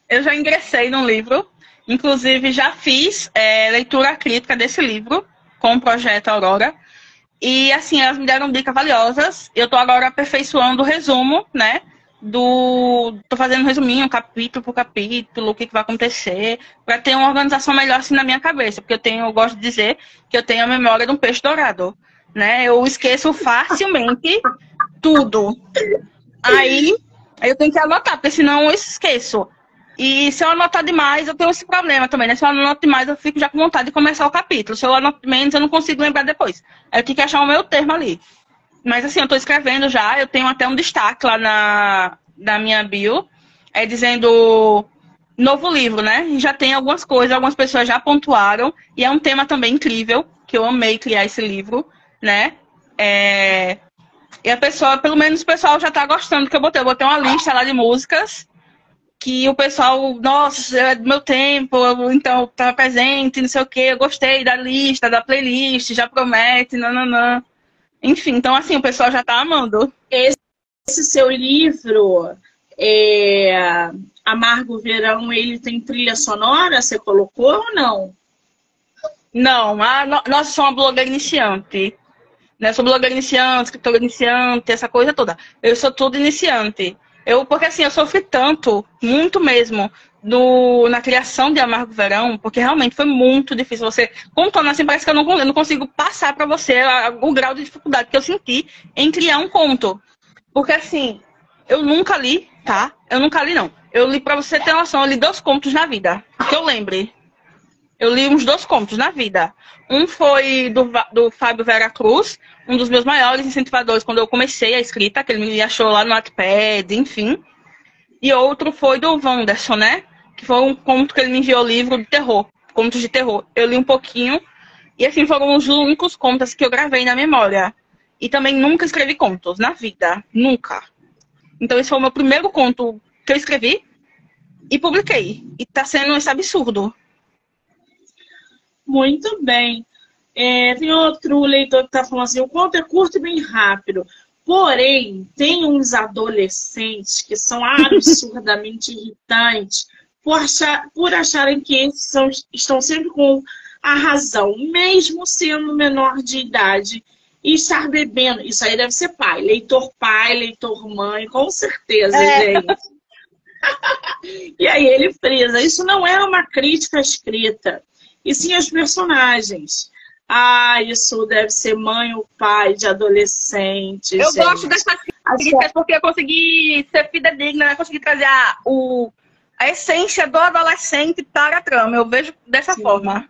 Eu já ingressei no livro, inclusive já fiz é, leitura crítica desse livro com o projeto Aurora. E assim, elas me deram dicas valiosas. Eu tô agora aperfeiçoando o resumo, né? Do. Tô fazendo um resuminho, capítulo por capítulo, o que, que vai acontecer, para ter uma organização melhor assim na minha cabeça. Porque eu tenho, eu gosto de dizer que eu tenho a memória de um peixe dourado. Né? Eu esqueço facilmente tudo. Aí eu tenho que anotar, porque senão eu esqueço. E se eu anotar demais, eu tenho esse problema também, né? Se eu anoto demais, eu fico já com vontade de começar o capítulo. Se eu anoto menos, eu não consigo lembrar depois. Eu tenho que achar o meu termo ali. Mas assim, eu estou escrevendo já, eu tenho até um destaque lá na, na minha bio, é dizendo novo livro, né? Já tem algumas coisas, algumas pessoas já pontuaram, e é um tema também incrível, que eu amei criar esse livro, né? É... E a pessoa, pelo menos o pessoal já tá gostando do que eu botei. Eu botei uma lista lá de músicas que o pessoal, nossa, é do meu tempo, então tá presente, não sei o que, eu gostei da lista, da playlist, já promete, nananã. Enfim, então assim, o pessoal já tá amando. Esse, esse seu livro, é, Amargo Verão, ele tem trilha sonora? Você colocou ou não? Não, a, nossa, sou uma blogueira iniciante. Né? Sou blogueira iniciante, escritora iniciante, essa coisa toda. Eu sou tudo iniciante. Eu, porque assim, eu sofri tanto, muito mesmo, no, na criação de Amargo Verão, porque realmente foi muito difícil. Você contando assim, parece que eu não, eu não consigo passar para você a, a, o grau de dificuldade que eu senti em criar um conto. Porque assim, eu nunca li, tá? Eu nunca li, não. Eu li, para você ter noção, eu li dois contos na vida. Que eu lembre. Eu li uns dois contos na vida. Um foi do, do Fábio Vera Cruz, um dos meus maiores incentivadores quando eu comecei a escrita, que ele me achou lá no Wattpad, enfim. E outro foi do Wanderson, né? Que foi um conto que ele me enviou livro de terror, contos de terror. Eu li um pouquinho, e assim foram os únicos contos que eu gravei na memória. E também nunca escrevi contos na vida, nunca. Então esse foi o meu primeiro conto que eu escrevi e publiquei. E tá sendo esse absurdo. Muito bem. É, tem outro leitor que está falando assim: o conto é curto e bem rápido. Porém, tem uns adolescentes que são absurdamente irritantes por, achar, por acharem que são, estão sempre com a razão, mesmo sendo menor de idade e estar bebendo. Isso aí deve ser pai, leitor pai, leitor mãe, com certeza, é. gente. e aí ele frisa: isso não é uma crítica escrita, e sim aos personagens. Ah, isso deve ser mãe ou pai de adolescente. Eu gente. gosto dessas críticas porque eu consegui ser fidedigna, né? consegui trazer a, o, a essência do adolescente para a trama. Eu vejo dessa Sim. forma.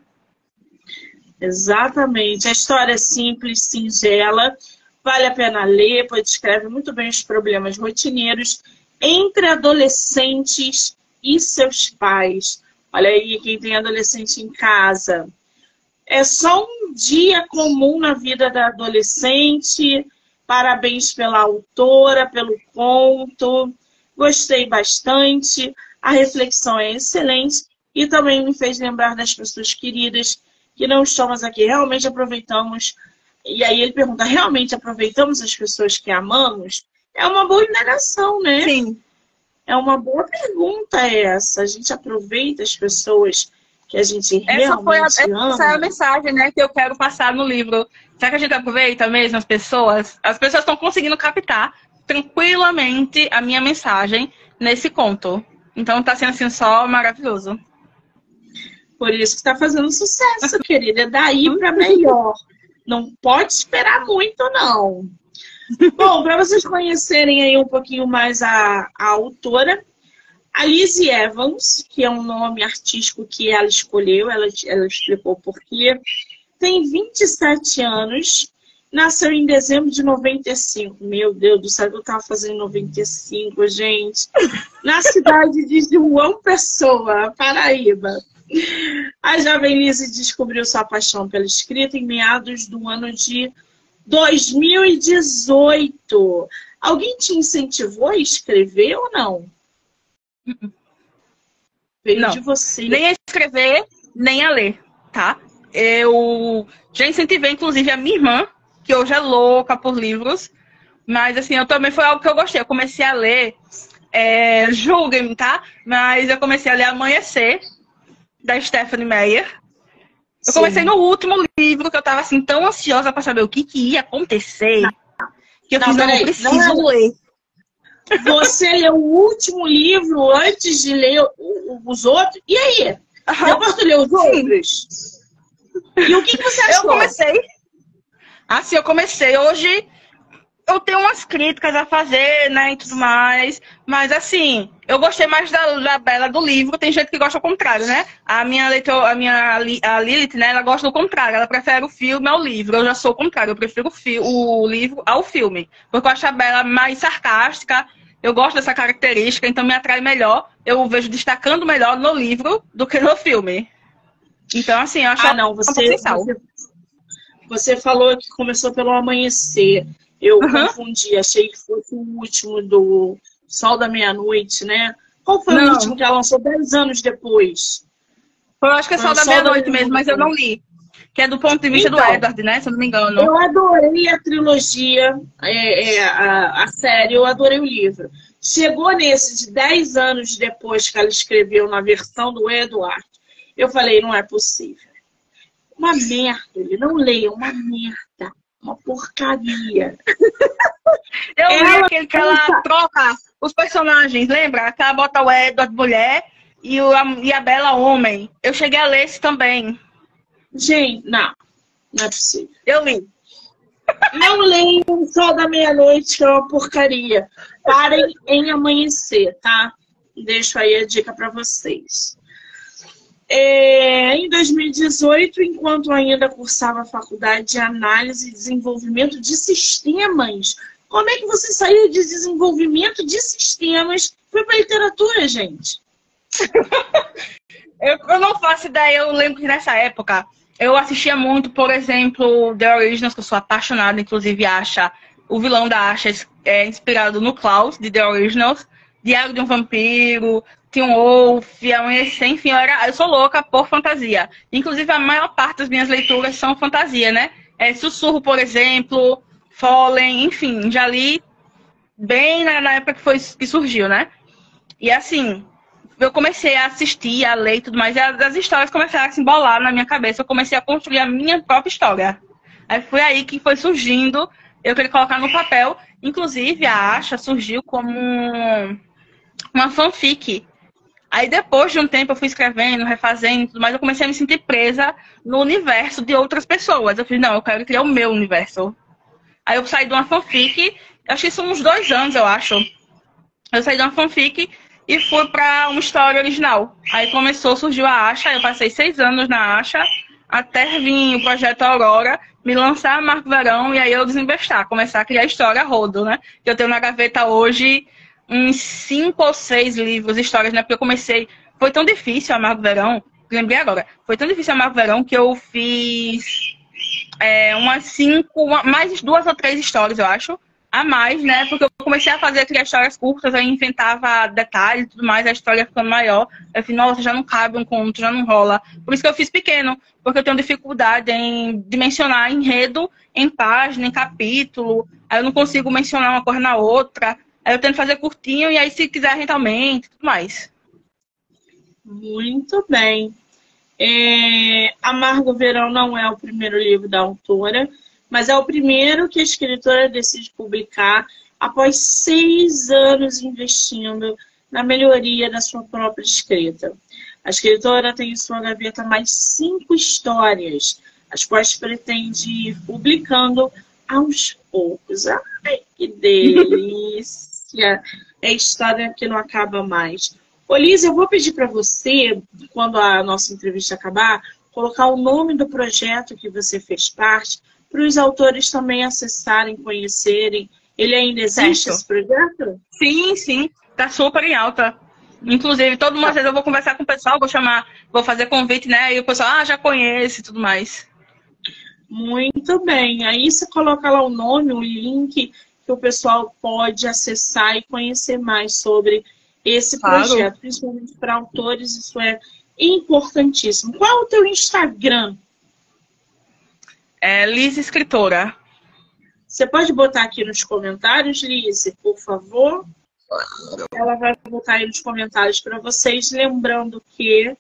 Exatamente. A história é simples, singela, vale a pena ler, pois descreve muito bem os problemas rotineiros entre adolescentes e seus pais. Olha aí, quem tem adolescente em casa é só um dia comum na vida da adolescente. Parabéns pela autora, pelo conto. Gostei bastante. A reflexão é excelente e também me fez lembrar das pessoas queridas que não estamos aqui. Realmente aproveitamos. E aí ele pergunta: realmente aproveitamos as pessoas que amamos? É uma boa indagação, né? Sim. É uma boa pergunta essa. A gente aproveita as pessoas que a gente essa foi a, ama. Essa é a mensagem né, que eu quero passar no livro. Será que a gente aproveita mesmo as pessoas? As pessoas estão conseguindo captar tranquilamente a minha mensagem nesse conto. Então está sendo assim só maravilhoso. Por isso que está fazendo sucesso, querida. É daí para melhor. Não pode esperar muito, não. Bom, para vocês conhecerem aí um pouquinho mais a, a autora, a Lizzie Evans, que é um nome artístico que ela escolheu, ela, ela explicou por quê, tem 27 anos, nasceu em dezembro de 95. Meu Deus do céu, eu estava fazendo 95, gente. Na cidade de João Pessoa, Paraíba. A jovem Lizzie descobriu sua paixão pela escrita em meados do ano de 2018. Alguém te incentivou a escrever ou não? Veio não, de você. Nem a escrever, nem a ler, tá? Eu já incentivei, inclusive, a minha irmã, que hoje é louca por livros. Mas, assim, eu também foi algo que eu gostei. Eu comecei a ler, é, julguem-me, tá? Mas eu comecei a ler Amanhecer, da Stephanie Meyer. Eu Sim. comecei no último livro, que eu tava, assim, tão ansiosa para saber o que, que ia acontecer. Que eu não, fiz, não, eu preciso não, ler. Você leu o último livro antes de ler os outros. E aí? Uhum. Depois tu leu os outros? E o que, que você achou? Eu comecei. Assim, eu comecei. Hoje eu tenho umas críticas a fazer, né, e tudo mais. Mas assim, eu gostei mais da, da Bela do livro. Tem gente que gosta ao contrário, né? A minha leitor, a minha a Lilith, né, ela gosta do contrário. Ela prefere o filme ao livro. Eu já sou o contrário. Eu prefiro o, o livro ao filme. Porque eu acho a Bela mais sarcástica Eu gosto dessa característica, então me atrai melhor. Eu vejo destacando melhor no livro do que no filme. Então, assim, eu acho ah, não, você, você, você, falou que começou pelo amanhecer. Eu uhum. confundi, achei que fosse o último do Sol da Meia-Noite, né? Qual foi não. o último que ela lançou dez anos depois? Eu acho que é Sol da Meia-Noite mesmo, mas eu não li que é do ponto de vista então, do Edward, né? Se eu não me engano. Eu adorei a trilogia, é, é, a, a série, eu adorei o livro. Chegou nesse de 10 anos depois que ela escreveu na versão do Edward, eu falei, não é possível. Uma merda, ele não leia, uma merda, uma porcaria. Eu vi aquele que ela troca os personagens, lembra? Que ela bota o Edward mulher e, o, a, e a Bela homem. Eu cheguei a ler esse também. Gente, não. Não é possível. Eu li. Não leiam o Sol da Meia-Noite, que é uma porcaria. Parem em amanhecer, tá? Deixo aí a dica para vocês. É, em 2018, enquanto ainda cursava a faculdade de análise e desenvolvimento de sistemas, como é que você saiu de desenvolvimento de sistemas foi para literatura, gente? eu, eu não faço ideia, eu lembro que nessa época eu assistia muito, por exemplo, The Originals, que eu sou apaixonada, inclusive Asha. O vilão da Asha é inspirado no Klaus, de The Originals. Diário de um Vampiro, Wolf, Amanhecer, enfim, eu, era, eu sou louca por fantasia. Inclusive, a maior parte das minhas leituras são fantasia, né? É, Sussurro, por exemplo, Fallen, enfim, já li bem na, na época que, foi, que surgiu, né? E assim, eu comecei a assistir, a ler e tudo mais, e as histórias começaram a se embolar na minha cabeça. Eu comecei a construir a minha própria história. Aí foi aí que foi surgindo, eu queria colocar no papel. Inclusive, a Asha surgiu como uma fanfic. Aí depois de um tempo eu fui escrevendo, refazendo mais, eu comecei a me sentir presa no universo de outras pessoas. Eu falei, não, eu quero criar o meu universo. Aí eu saí de uma fanfic, acho que são uns dois anos, eu acho. Eu saí de uma fanfic e fui para uma história original. Aí começou, surgiu a Asha, eu passei seis anos na Asha, até vir o projeto Aurora, me lançar Marco Verão e aí eu desinvestar, começar a criar história rodo, né? Eu tenho na gaveta hoje uns cinco ou seis livros, histórias, né? Porque eu comecei. Foi tão difícil a Marco Verão, lembrei agora, foi tão difícil a Marco Verão que eu fiz é, umas cinco, mais duas ou três histórias, eu acho a mais, né? Porque eu comecei a fazer criar histórias curtas, aí inventava detalhes e tudo mais, a história ficando maior. Eu falei, nossa, já não cabe um conto, já não rola. Por isso que eu fiz pequeno, porque eu tenho dificuldade em dimensionar enredo em página, em capítulo. Aí eu não consigo mencionar uma coisa na outra. Aí eu tento fazer curtinho e aí se quiser rentalmente tudo mais. Muito bem. É... Amargo Verão não é o primeiro livro da autora mas é o primeiro que a escritora decide publicar após seis anos investindo na melhoria da sua própria escrita. A escritora tem em sua gaveta mais cinco histórias, as quais pretende ir publicando aos poucos. Ai, que delícia! É história que não acaba mais. Olise, eu vou pedir para você, quando a nossa entrevista acabar, colocar o nome do projeto que você fez parte, para os autores também acessarem, conhecerem. Ele ainda existe, certo. esse projeto? Sim, sim. Está super em alta. Inclusive, toda uma tá. vez eu vou conversar com o pessoal, vou chamar, vou fazer convite, né? E o pessoal, ah, já conhece e tudo mais. Muito bem. Aí você coloca lá o nome, o link que o pessoal pode acessar e conhecer mais sobre esse claro. projeto, principalmente para autores, isso é importantíssimo. Qual é o teu Instagram? É Liz Escritora. Você pode botar aqui nos comentários, Liz, por favor? Ela vai botar aí nos comentários para vocês, lembrando que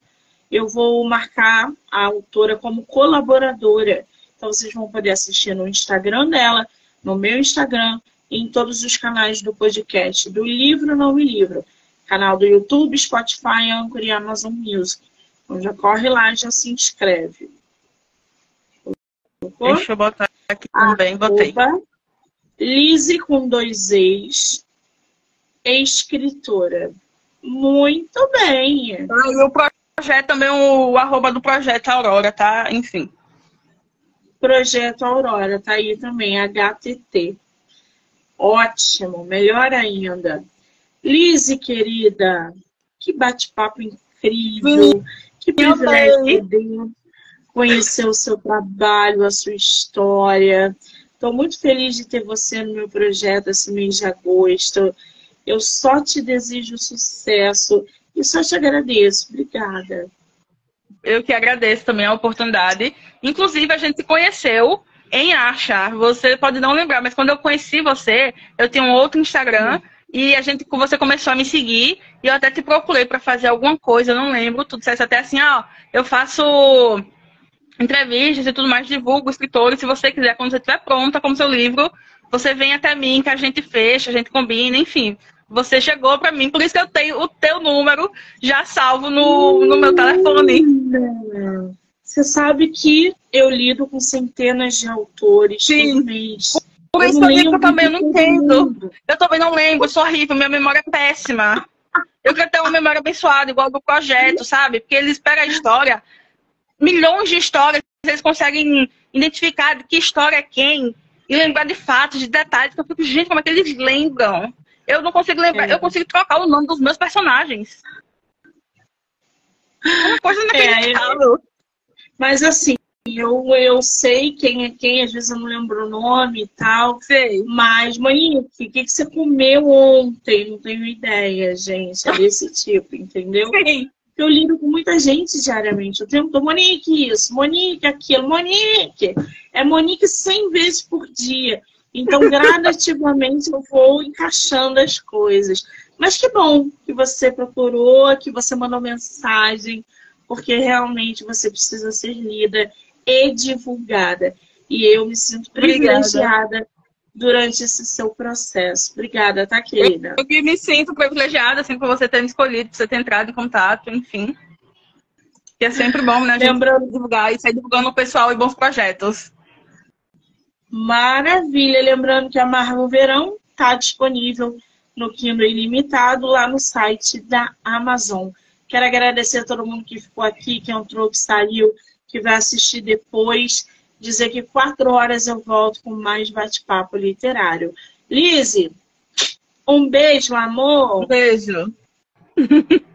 eu vou marcar a autora como colaboradora. Então vocês vão poder assistir no Instagram dela, no meu Instagram em todos os canais do podcast, do Livro Não Me Livro. Canal do YouTube, Spotify, Anchor e Amazon Music. Então já corre lá e já se inscreve. Deixa eu botar aqui também, botei. Lise com dois ex, escritora. Muito bem. Ah, e o projeto também, o arroba do projeto Aurora, tá? Enfim. Projeto Aurora, tá aí também, HTT. Ótimo, melhor ainda. Lise, querida, que bate-papo incrível, que privilégio poder conhecer o seu trabalho, a sua história. Estou muito feliz de ter você no meu projeto esse mês de agosto. Eu só te desejo sucesso e só te agradeço. Obrigada. Eu que agradeço também a oportunidade. Inclusive, a gente se conheceu em Acha. Você pode não lembrar, mas quando eu conheci você, eu tinha um outro Instagram. Sim. E a gente, você começou a me seguir e eu até te procurei para fazer alguma coisa, eu não lembro. Tu disseste até assim, ó, eu faço entrevistas e tudo mais, divulgo escritores. Se você quiser, quando você estiver pronta com o seu livro, você vem até mim que a gente fecha, a gente combina, enfim. Você chegou para mim, por isso que eu tenho o teu número já salvo no, no meu telefone. Você sabe que eu lido com centenas de autores Sim. por mês. Por isso eu, eu que eu também não entendo. Eu também não lembro, eu sou horrível, minha memória é péssima. Eu quero ter uma memória abençoada, igual do projeto, sabe? Porque eles pegam a história, milhões de histórias, eles conseguem identificar que história é quem e lembrar de fatos, de detalhes. Eu fico, gente, como é que eles lembram? Eu não consigo lembrar, é. eu consigo trocar o nome dos meus personagens. É uma coisa inacreditável. É, mas assim, eu, eu sei quem é quem, às vezes eu não lembro o nome e tal. Sei. Mas, Monique, o que, que você comeu ontem? Não tenho ideia, gente. É desse tipo, entendeu? Sim. Eu lido com muita gente diariamente. O tempo Monique isso, Monique aquilo, Monique. É Monique 100 vezes por dia. Então, gradativamente, eu vou encaixando as coisas. Mas que bom que você procurou, que você mandou mensagem, porque realmente você precisa ser lida e divulgada. E eu me sinto privilegiada Obrigada. durante esse seu processo. Obrigada, tá, querida? Eu, eu me sinto privilegiada, assim, por você ter me escolhido, por você ter entrado em contato, enfim. Que é sempre bom, né? Lembrando... divulgar e sair divulgando o pessoal e bons projetos. Maravilha! Lembrando que a Marvel Verão está disponível no Kindle Ilimitado lá no site da Amazon. Quero agradecer a todo mundo que ficou aqui, que entrou, que saiu, que vai assistir depois. Dizer que quatro horas eu volto com mais bate-papo literário. Lise, um beijo, amor. Um beijo.